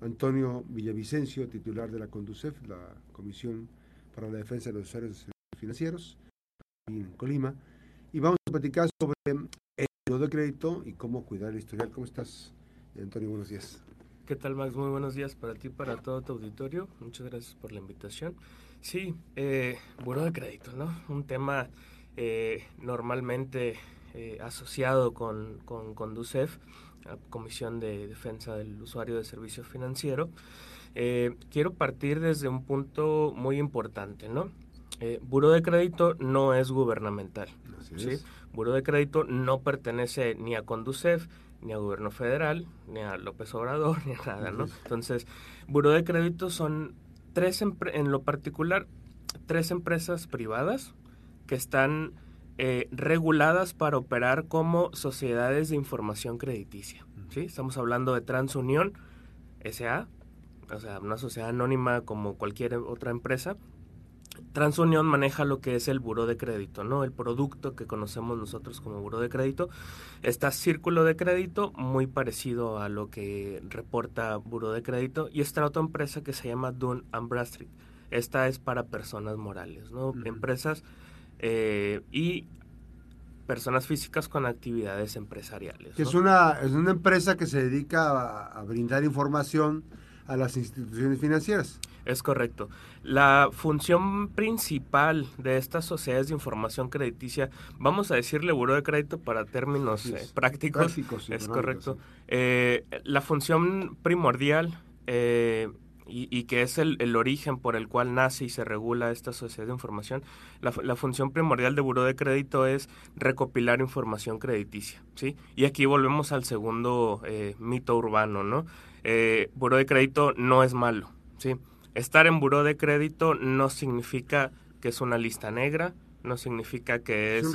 Antonio Villavicencio, titular de la CONDUCEF, la Comisión para la Defensa de los Usuarios Financieros, en Colima. Y vamos a platicar sobre el de crédito y cómo cuidar el historial. ¿Cómo estás, Antonio? Buenos días. ¿Qué tal, Max? Muy buenos días para ti y para todo tu auditorio. Muchas gracias por la invitación. Sí, eh, de Crédito, ¿no? Un tema eh, normalmente eh, asociado con, con, la Comisión de Defensa del Usuario de Servicio Financiero. Eh, quiero partir desde un punto muy importante, ¿no? Buró de Crédito no es gubernamental. ¿sí? Buró de Crédito no pertenece ni a Conducef, ni a gobierno federal, ni a López Obrador, ni a nada, ¿no? Entonces, Buró de Crédito son tres, en lo particular, tres empresas privadas que están eh, reguladas para operar como sociedades de información crediticia, ¿sí? Estamos hablando de TransUnión SA, o sea, una sociedad anónima como cualquier otra empresa, TransUnión maneja lo que es el buro de crédito, ¿no? El producto que conocemos nosotros como buro de crédito. Está Círculo de Crédito, muy parecido a lo que reporta Buro de Crédito. Y está otra empresa que se llama Dun Bradstreet. Esta es para personas morales, ¿no? Empresas eh, y personas físicas con actividades empresariales. es, una, es una empresa que se dedica a brindar información a las instituciones financieras. Es correcto. La función principal de estas sociedades de información crediticia, vamos a decirle buro de crédito para términos eh, prácticos, es correcto. Eh, la función primordial eh, y, que es el, origen por el cual nace y se regula esta sociedad de información, la, la función primordial de buro de crédito es recopilar información crediticia, ¿sí? Y aquí volvemos al segundo mito urbano, ¿no? eh, buró de crédito no es malo, ¿sí? Estar en buró de crédito no significa que es una lista negra, no significa que es...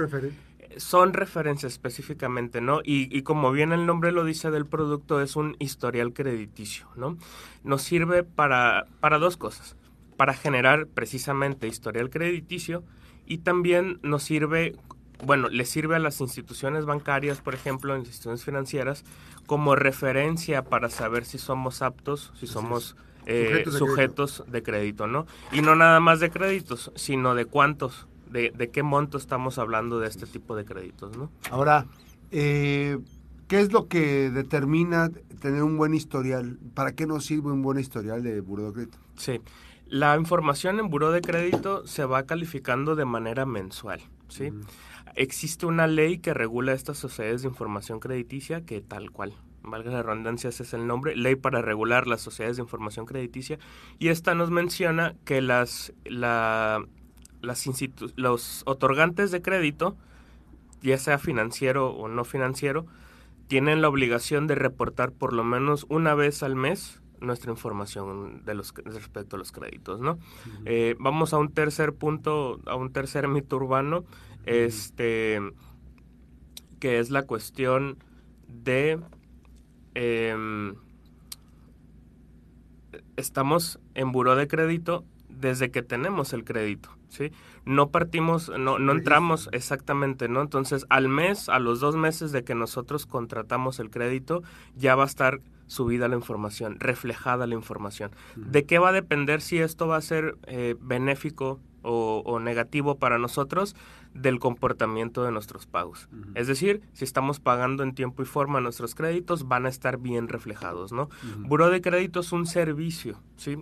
Son referencias específicamente, ¿no? Y, y, como bien el nombre lo dice del producto, es un historial crediticio, ¿no? Nos sirve para, para dos cosas. Para generar precisamente historial crediticio y también nos sirve bueno, le sirve a las instituciones bancarias, por ejemplo, instituciones financieras, como referencia para saber si somos aptos, si somos eh, sujetos, de, crédito. ¿no? Y no nada más de créditos, sino de cuántos, de, de qué monto estamos hablando de este tipo de créditos, ¿no? Ahora, eh, ¿qué es lo que determina tener un buen historial? ¿Para qué nos sirve un buen historial de buró de crédito? Sí, la información en buró de crédito se va calificando de manera mensual, ¿sí? Existe una ley que regula estas sociedades de información crediticia que tal cual, valga la redundancia, ese es el nombre, ley para regular las sociedades de información crediticia, y esta nos menciona que las, la, las los otorgantes de crédito, ya sea financiero o no financiero, tienen la obligación de reportar por lo menos una vez al mes nuestra información de los respecto a los créditos, ¿no? Eh, vamos a un tercer punto, a un tercer mito urbano, este, que es la cuestión de em, estamos en buró de crédito desde que tenemos el crédito, ¿sí? No partimos, no, no entramos exactamente, ¿no? Entonces, al mes, a los dos meses de que nosotros contratamos el crédito, ya va a estar subida la información, reflejada la información. ¿De qué va a depender si esto va a ser eh, benéfico o, negativo para nosotros? Del comportamiento de nuestros pagos. Es decir, si estamos pagando en tiempo y forma nuestros créditos, van a estar bien reflejados, ¿no? Buró de crédito es un servicio, ¿sí?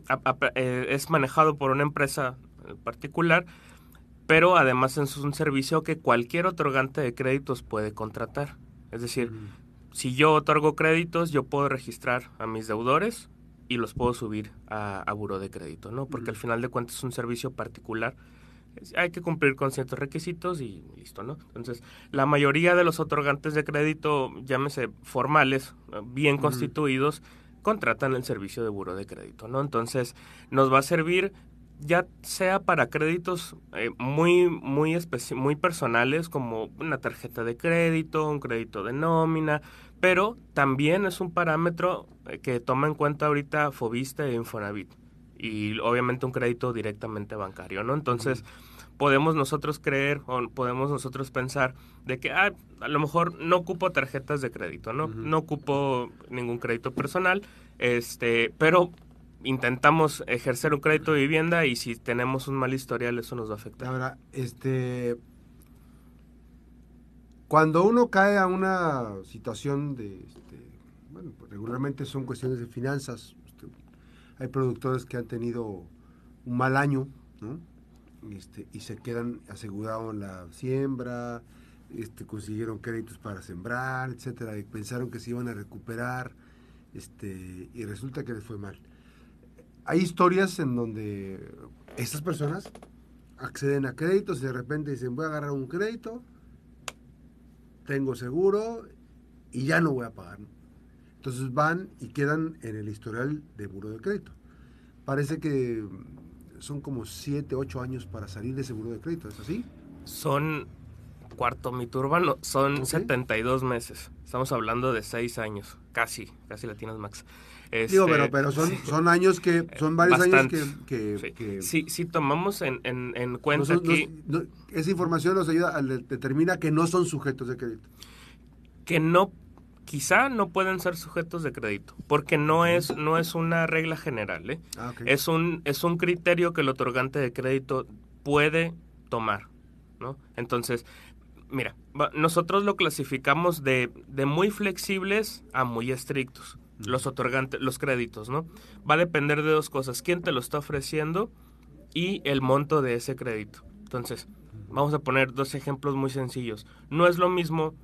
Eh, es manejado por una empresa particular, pero además es un servicio que cualquier otorgante de créditos puede contratar. Es decir, si yo otorgo créditos, yo puedo registrar a mis deudores y los puedo subir a, a buro de crédito, ¿no? Porque al final de cuentas es un servicio particular. Hay que cumplir con ciertos requisitos y listo, ¿no? Entonces, la mayoría de los otorgantes de crédito, llámese formales, bien constituidos, contratan el servicio de buro de crédito, ¿no? Entonces, nos va a servir ya sea para créditos eh, muy, muy, muy personales como una tarjeta de crédito, un crédito de nómina, pero también es un parámetro eh, que toma en cuenta ahorita Fobista e Infonavit y obviamente un crédito directamente bancario, ¿no? Entonces, podemos nosotros creer o podemos nosotros pensar de que ah, a lo mejor no ocupo tarjetas de crédito, ¿no? No ocupo ningún crédito personal, Este, pero intentamos ejercer un crédito de vivienda y si tenemos un mal historial eso nos va a afectar. Ahora, este cuando uno cae a una situación de este, bueno, pues, regularmente son cuestiones de finanzas. Este, hay productores que han tenido un mal año, ¿no? Este, y se quedan asegurados en la siembra, este, consiguieron créditos para sembrar, etcétera, y pensaron que se iban a recuperar, este, y resulta que les fue mal. Hay historias en donde estas personas acceden a créditos y de repente dicen voy a agarrar un crédito, tengo seguro y ya no voy a pagar. Entonces van y quedan en el historial de buro de crédito. Parece que son como 7, 8 años para salir de ese buro de crédito, ¿es así? Son cuarto mito urbano, son 72 meses. Estamos hablando de 6 años, casi, casi latinas max. Digo, pero, este, pero son, son años que, son varios años que, sí. sí. tomamos en, en, cuenta que... esa información nos ayuda, determina que no son sujetos de crédito. Que no, quizá no pueden ser sujetos de crédito, porque no es, no es una regla general, ¿eh? Ah, es, un, es un criterio que el otorgante de crédito puede tomar, ¿no? Entonces, mira, nosotros lo clasificamos de, de muy flexibles a muy estrictos los otorgantes, los créditos, ¿no? Va a depender de dos cosas, quién te lo está ofreciendo y el monto de ese crédito. Entonces, vamos a poner dos ejemplos muy sencillos. No es lo mismo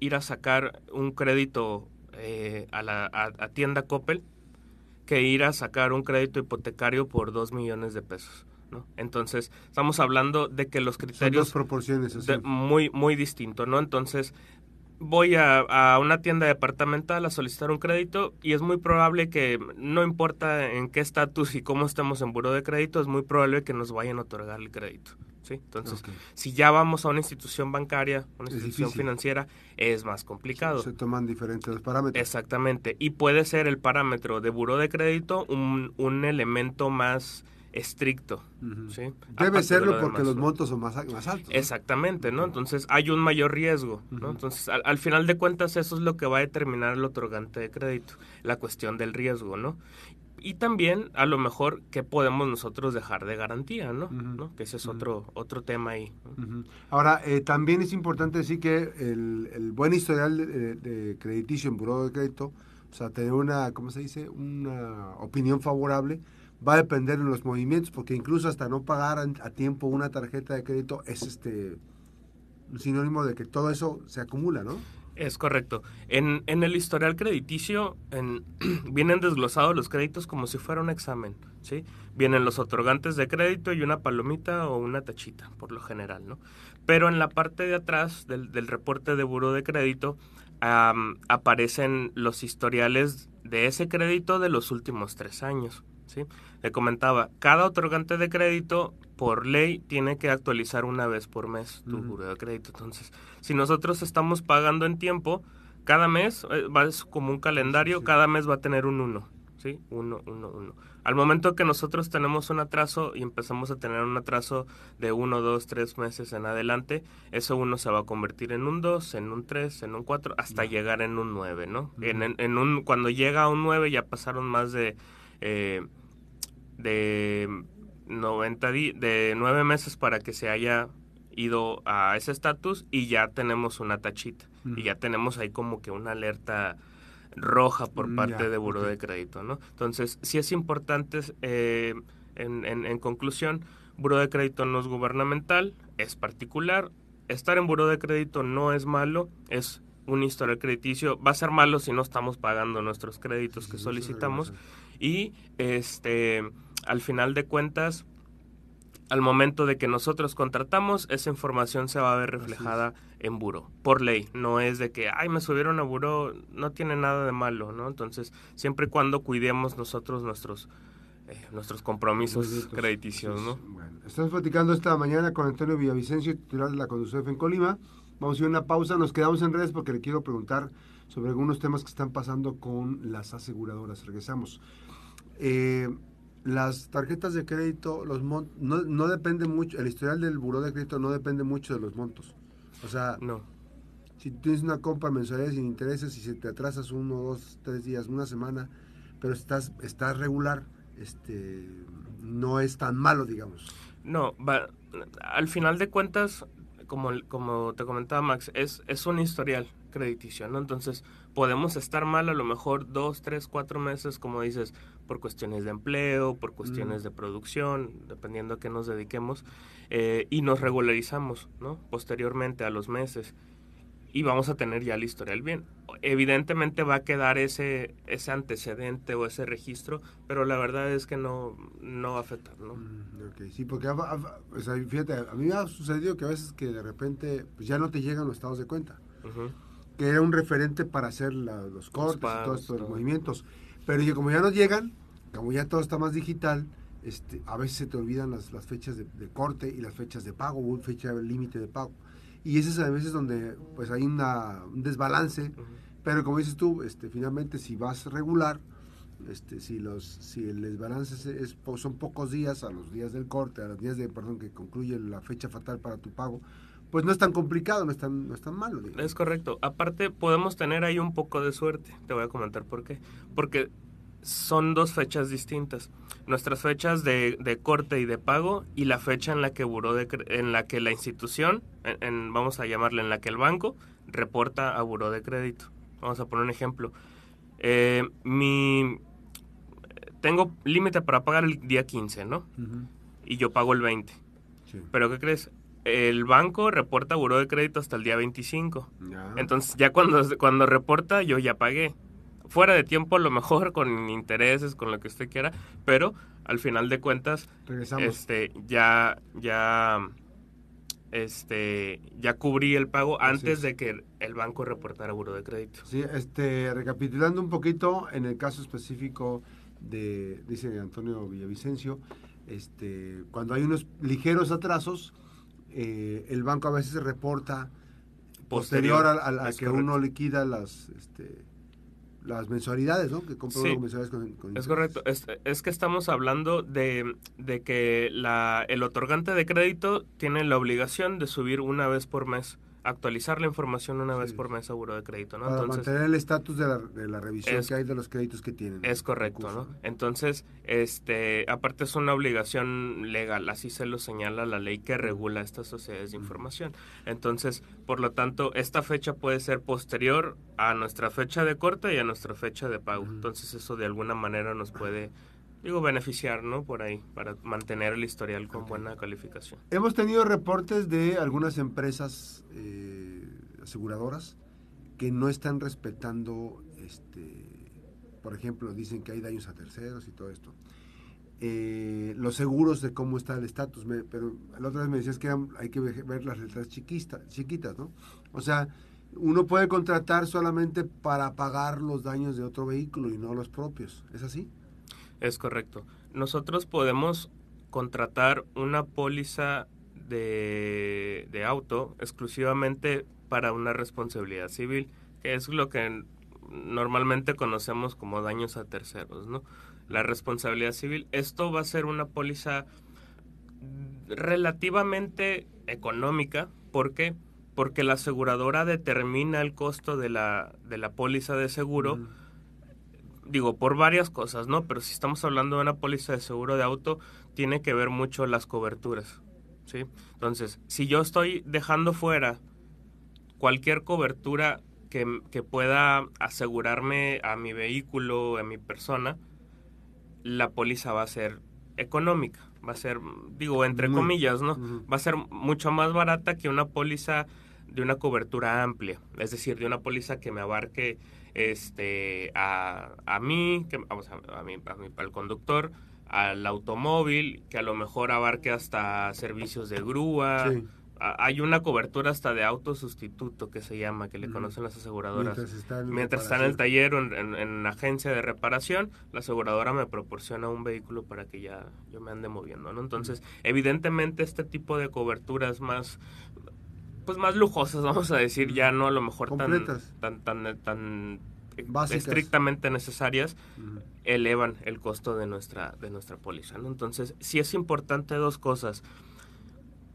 ir a sacar un crédito eh, a la a, tienda Coppel que ir a sacar un crédito hipotecario por dos millones de pesos. ¿No? Entonces, estamos hablando de que los criterios... Son dos proporciones. muy, muy distinto, ¿no? Entonces, voy a, una tienda departamental a solicitar un crédito y es muy probable que, no importa en qué estatus y cómo estemos en buro de crédito, es muy probable que nos vayan a otorgar el crédito. ¿sí? Entonces, si ya vamos a una institución bancaria, una institución financiera, es más complicado. Se, toman diferentes parámetros. Exactamente. Y puede ser el parámetro de buro de crédito un, un elemento más estricto. ¿sí? Debe serlo porque los montos son más, más altos. Exactamente, ¿no? Entonces hay un mayor riesgo, ¿no? Entonces al, final de cuentas eso es lo que va a determinar el otorgante de crédito, la cuestión del riesgo, ¿no? Y también a lo mejor qué podemos nosotros dejar de garantía, ¿no? Que ese es otro, otro tema ahí. Ahora, eh, también es importante decir que el, buen historial de, de, crediticio en buró de crédito, o sea, tener una, ¿cómo se dice? Una opinión favorable, va a depender de los movimientos, porque incluso hasta no pagar a tiempo una tarjeta de crédito es este sinónimo de que todo eso se acumula, ¿no? Es correcto. En, en el historial crediticio en, vienen desglosados los créditos como si fuera un examen, ¿sí? Vienen los otorgantes de crédito y una palomita o una tachita, por lo general, ¿no? Pero en la parte de atrás del, del reporte de buro de crédito aparecen los historiales de ese crédito de los últimos tres años, ¿sí? Le comentaba, cada otorgante de crédito por ley tiene que actualizar una vez por mes tu buro de crédito. Entonces, si nosotros estamos pagando en tiempo, cada mes eh, va como un calendario, cada mes va a tener un 1, ¿sí? 1, 1, 1. Al momento que nosotros tenemos un atraso y empezamos a tener un atraso de 1, 2, 3 meses en adelante, eso 1 se va a convertir en un 2, en un 3, en un 4, hasta llegar en un 9, ¿no? en, en, un, cuando llega a un 9 ya pasaron más de... Eh, de 90 de nueve meses para que se haya ido a ese estatus y ya tenemos una tachita y ya tenemos ahí como que una alerta roja por mm, parte de Buró de Crédito, ¿no? Entonces, sí es importante, eh, en, en, conclusión, Buró de Crédito no es gubernamental, es particular. Estar en Buró de Crédito no es malo, es un historial crediticio. Va a ser malo si no estamos pagando nuestros créditos que solicitamos. Y este al final de cuentas, al momento de que nosotros contratamos, esa información se va a ver reflejada en buro, por ley. No es de que, ay, me subieron a buro, no tiene nada de malo, ¿no? Entonces, siempre y cuando cuidemos nosotros nuestros eh, nuestros compromisos crediticios, ¿no? Bueno, estamos platicando esta mañana con Antonio Villavicencio, titular de la Conducef en Colima. Vamos a ir a una pausa, nos quedamos en redes porque le quiero preguntar sobre algunos temas que están pasando con las aseguradoras. Regresamos. Eh, las tarjetas de crédito, los no, no depende mucho, el historial del buró de crédito no depende mucho de los montos. O sea, no. si tienes una compra mensualidad sin intereses y si te atrasas uno, dos, tres días, una semana, pero estás, estás regular, este, no es tan malo, digamos. No, va, al final de cuentas, como, como te comentaba Max, es, es un historial crediticio, ¿no? Entonces, podemos estar mal a lo mejor dos, tres, cuatro meses, como dices, por cuestiones de empleo, por cuestiones mm. de producción, dependiendo a qué nos dediquemos, eh, y nos regularizamos, ¿no? Posteriormente a los meses y vamos a tener ya el historial bien. Evidentemente va a quedar ese, ese antecedente o ese registro, pero la verdad es que no, no va a afectar, ¿no? Mm, sí, porque fíjate, a mí me ha sucedido que a veces que de repente pues ya no te llegan los estados de cuenta, que era un referente para hacer los cortes y todos estos movimientos, pero como ya no llegan, como ya todo está más digital, este, a veces se te olvidan las, las fechas de, de, corte y las fechas de pago, o fecha límite de pago. Y ese es a veces donde pues hay una, un desbalance, pero como dices tú, este, finalmente si vas regular, este, si los si el desbalance es, son pocos días a los días del corte, a los días de perdón que concluye la fecha fatal para tu pago, pues no es tan complicado, no es tan, no es tan malo. Es correcto. Aparte podemos tener ahí un poco de suerte. Te voy a comentar por qué. Porque son dos fechas distintas. Nuestras fechas de, de, corte y de pago y la fecha en la que buró de, en la que la institución, en, vamos a llamarle en la que el banco reporta a buró de crédito. Vamos a poner un ejemplo. Eh, mi tengo límite para pagar el día 15, ¿no? Y yo pago el 20. Pero ¿qué crees? El banco reporta buró de crédito hasta el día 25. Entonces ya cuando, cuando reporta yo ya pagué fuera de tiempo a lo mejor con intereses, con lo que usted quiera, pero al final de cuentas este ya ya este ya cubrí el pago antes de que el banco reportara buro de crédito. Sí, este recapitulando un poquito en el caso específico de dice Antonio Villavicencio, este cuando hay unos ligeros atrasos eh, el banco a veces reporta posterior, a, que uno liquida las este, las mensualidades, ¿no? Que compra mensualidades con, Es correcto. Es, que estamos hablando de, de que la, el otorgante de crédito tiene la obligación de subir una vez por mes actualizar la información una vez por mes seguro de crédito, ¿no? Para mantener el estatus de la, de la revisión que hay de los créditos que tienen. Es correcto, ¿no? Entonces, este, aparte es una obligación legal, así se lo señala la ley que regula estas sociedades de información. Entonces, por lo tanto, esta fecha puede ser posterior a nuestra fecha de corte y a nuestra fecha de pago. Entonces, eso de alguna manera nos puede digo, beneficiar, ¿no? Por ahí, para mantener el historial con buena calificación. Hemos tenido reportes de algunas empresas eh, aseguradoras que no están respetando, este, por ejemplo, dicen que hay daños a terceros y todo esto. Eh, los seguros de cómo está el estatus, pero la otra vez me decías que hay que ver las letras chiquitas, ¿no? O sea, uno puede contratar solamente para pagar los daños de otro vehículo y no los propios, ¿es así? Es correcto. Nosotros podemos contratar una póliza de, de auto exclusivamente para una responsabilidad civil, que es lo que normalmente conocemos como daños a terceros, ¿no? La responsabilidad civil. Esto va a ser una póliza relativamente económica. ¿Por qué? Porque la aseguradora determina el costo de la, de la póliza de seguro digo, por varias cosas, ¿no? Pero si estamos hablando de una póliza de seguro de auto, tiene que ver mucho las coberturas, ¿sí? Entonces, si yo estoy dejando fuera cualquier cobertura que, que pueda asegurarme a mi vehículo, a mi persona, la póliza va a ser económica, va a ser, digo, entre comillas, ¿no? Va a ser mucho más barata que una póliza de una cobertura amplia, es decir, de una póliza que me abarque este a, a mí, que, vamos a, a, mí, a mí, al conductor, al automóvil, que a lo mejor abarque hasta servicios de grúa. Hay una cobertura hasta de auto sustituto que se llama, que le conocen las aseguradoras. Mientras está en, el taller o en, en, agencia de reparación, la aseguradora me proporciona un vehículo para que ya yo me ande moviendo, ¿no? Entonces, evidentemente este tipo de coberturas más pues más lujosas, vamos a decir, ya no a lo mejor tan tan tan tan estrictamente necesarias, elevan el costo de nuestra de nuestra póliza, ¿no? Entonces, sí es importante dos cosas.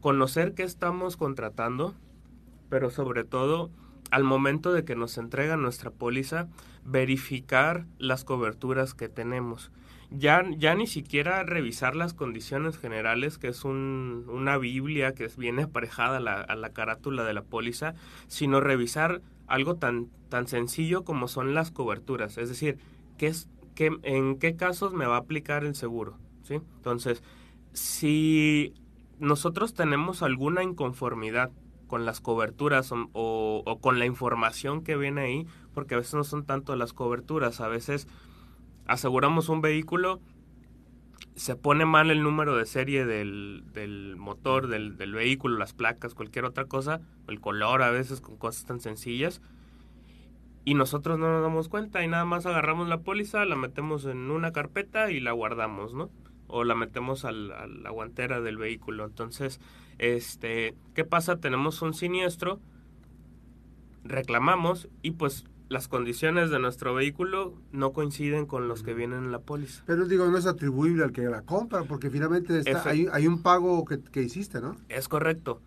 Conocer qué estamos contratando, pero sobre todo al momento de que nos entregan nuestra póliza, verificar las coberturas que tenemos. Ya, ya ni siquiera revisar las condiciones generales, que es un, una Biblia que viene aparejada a la, a la carátula de la póliza, sino revisar algo tan, tan sencillo como son las coberturas. Es decir, ¿qué es, qué, ¿en qué casos me va a aplicar el seguro? ¿sí? Entonces, si nosotros tenemos alguna inconformidad con las coberturas o, o, con la información que viene ahí, porque a veces no son tanto las coberturas, a veces aseguramos un vehículo, se pone mal el número de serie del, del motor, del, del, vehículo, las placas, cualquier otra cosa, el color a veces con cosas tan sencillas, y nosotros no nos damos cuenta y nada más agarramos la póliza, la metemos en una carpeta y la guardamos, ¿no? O la metemos al, a la guantera del vehículo. Entonces, este, ¿qué pasa? Tenemos un siniestro, reclamamos y pues las condiciones de nuestro vehículo no coinciden con los que vienen en la póliza. Pero digo, no es atribuible al que la compra, porque finalmente está, hay, hay, un pago que, que, hiciste, ¿no? Es correcto.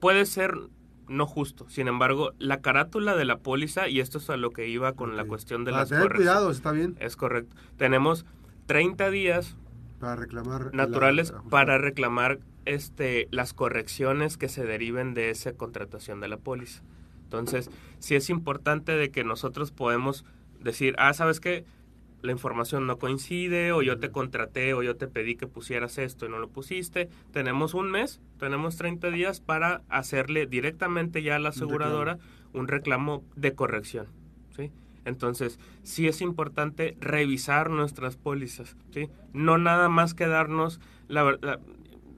Puede ser no justo. Sin embargo, la carátula de la póliza, y esto es a lo que iba con okay. la cuestión de Para las tener cuidado, está bien. Es correcto. Tenemos 30 días para reclamar naturales la para reclamar este las correcciones que se deriven de esa contratación de la póliza. Entonces, sí es importante de que nosotros podemos decir, ah, ¿sabes qué? La información no coincide, o yo te contraté, o yo te pedí que pusieras esto y no lo pusiste. Tenemos un mes, tenemos 30 días para hacerle directamente ya a la aseguradora un reclamo de corrección, ¿sí? Entonces, sí es importante revisar nuestras pólizas, ¿sí? No nada más quedarnos, la, la,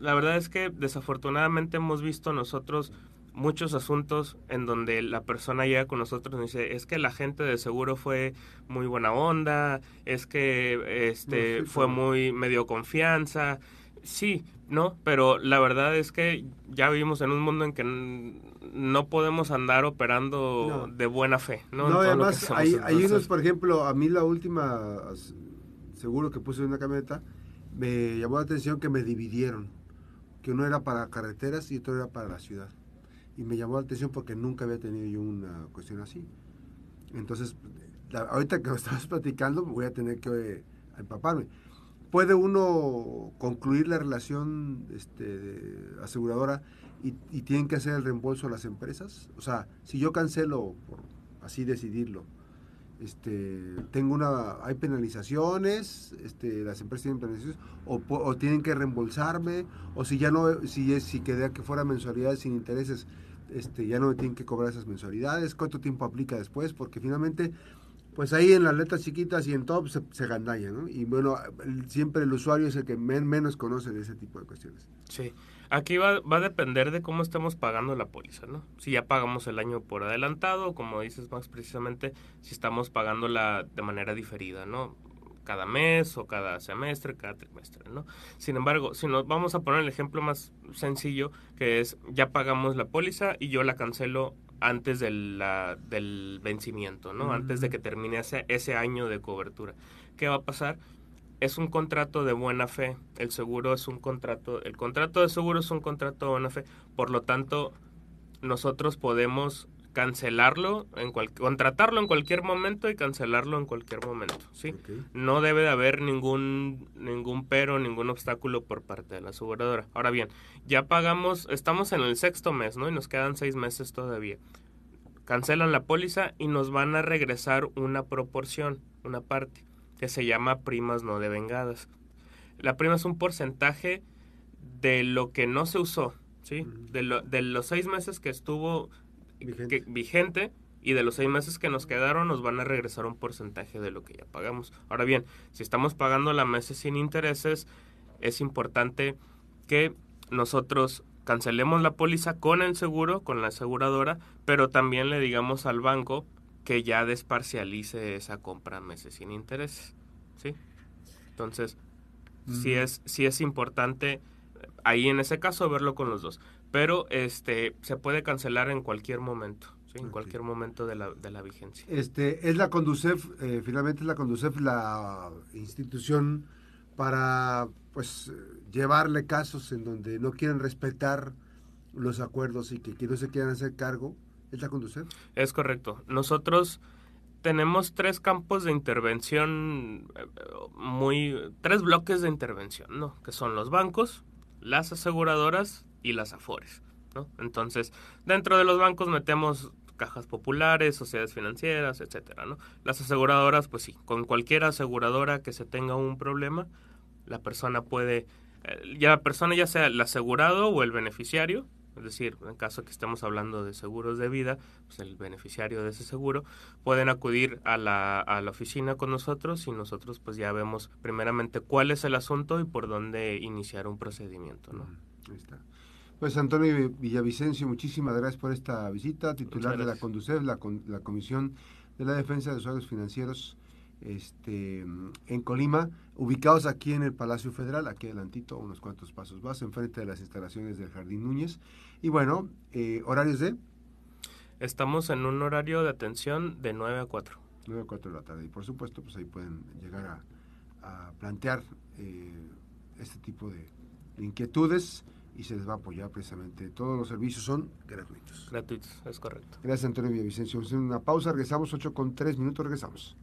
la verdad es que desafortunadamente hemos visto nosotros muchos asuntos en donde la persona llega con nosotros y dice, es que la gente de seguro fue muy buena onda, es que este no, sí, fue muy medio confianza. Sí, ¿no? Pero la verdad es que ya vivimos en un mundo en que no podemos andar operando no. de buena fe, ¿no? No, además hay, hay unos, por ejemplo, a mí la última seguro que puse en una camioneta, me llamó la atención que me dividieron, que uno era para carreteras y otro era para la ciudad y me llamó la atención porque nunca había tenido yo una cuestión así. Entonces, la, ahorita que lo estabas platicando, voy a tener que eh, empaparme. ¿Puede uno concluir la relación este, aseguradora y, y, tienen que hacer el reembolso a las empresas? O sea, si yo cancelo, por así decidirlo, este, tengo una, hay penalizaciones, este, las empresas tienen penalizaciones, o, o, tienen que reembolsarme, o si ya no, si, si queda que fuera mensualidades sin intereses, este, ya no me tienen que cobrar esas mensualidades, cuánto tiempo aplica después, porque finalmente, pues ahí en las letras chiquitas y en top se, se gandalla, ¿no? Y bueno, siempre el usuario es el que men, menos conoce de ese tipo de cuestiones. Sí, aquí va, va a depender de cómo estemos pagando la póliza, ¿no? Si ya pagamos el año por adelantado, como dices más precisamente, si estamos pagándola de manera diferida, ¿no? cada mes o cada semestre, cada trimestre, ¿no? Sin embargo, si nos vamos a poner el ejemplo más sencillo, que es ya pagamos la póliza y yo la cancelo antes de la, del vencimiento, ¿no? Mm. Antes de que termine ese, ese año de cobertura. ¿Qué va a pasar? Es un contrato de buena fe. El seguro es un contrato, el contrato de seguro es un contrato de buena fe. Por lo tanto, nosotros podemos cancelarlo, en cual, contratarlo en cualquier momento y cancelarlo en cualquier momento, ¿sí? Okay. No debe de haber ningún, ningún pero, ningún obstáculo por parte de la aseguradora. Ahora bien, ya pagamos, estamos en el sexto mes, ¿no? Y nos quedan seis meses todavía. Cancelan la póliza y nos van a regresar una proporción, una parte, que se llama primas no devengadas. La prima es un porcentaje de lo que no se usó, ¿sí? Uh -huh. de, lo, de los seis meses que estuvo vigente. Que, vigente y de los seis meses que nos quedaron nos van a regresar un porcentaje de lo que ya pagamos. Ahora bien, si estamos pagando la meses sin intereses, es importante que nosotros cancelemos la póliza con el seguro, con la aseguradora, pero también le digamos al banco que ya desparcialice esa compra meses sin intereses. ¿Sí? Entonces, mm. sí, es, sí es importante ahí en ese caso verlo con los dos pero este se puede cancelar en cualquier momento. ¿sí? en okay. cualquier momento de la, de la, vigencia. Este, es la Conducef, eh, finalmente es la Conducef la institución para pues llevarle casos en donde no quieren respetar los acuerdos y que, que no se quieran hacer cargo ¿Es? Es correcto. Nosotros tenemos tres campos de intervención eh, muy tres bloques de intervención, ¿no? Que son los bancos, las aseguradoras y las afores, ¿no? Entonces, dentro de los bancos metemos cajas populares, sociedades financieras, etcétera, ¿no? Las aseguradoras, pues sí, con cualquier aseguradora que se tenga un problema, la persona puede eh, ya la persona ya sea el asegurado o el beneficiario es decir, en caso que estemos hablando de seguros de vida, pues el beneficiario de ese seguro pueden acudir a la, a la oficina con nosotros y nosotros pues ya vemos primeramente cuál es el asunto y por dónde iniciar un procedimiento, ¿no? Ahí está. Pues Antonio Villavicencio, muchísimas gracias por esta visita, titular de la CONDUCEF, la, la Comisión de la Defensa de Usuarios Financieros este, en Colima, ubicados aquí en el Palacio Federal, aquí adelantito, unos cuantos pasos más, enfrente de las instalaciones del Jardín Núñez. Y bueno, eh, horarios de... Estamos en un horario de atención de 9 a 4. 9 a 4 de la tarde. Y por supuesto, pues ahí pueden llegar a, plantear eh, este tipo de, inquietudes y se les va a apoyar precisamente. Todos los servicios son gratuitos. Gratuitos, es correcto. Gracias, Antonio Villavicencio. Una pausa, regresamos 8 con 3 minutos, regresamos.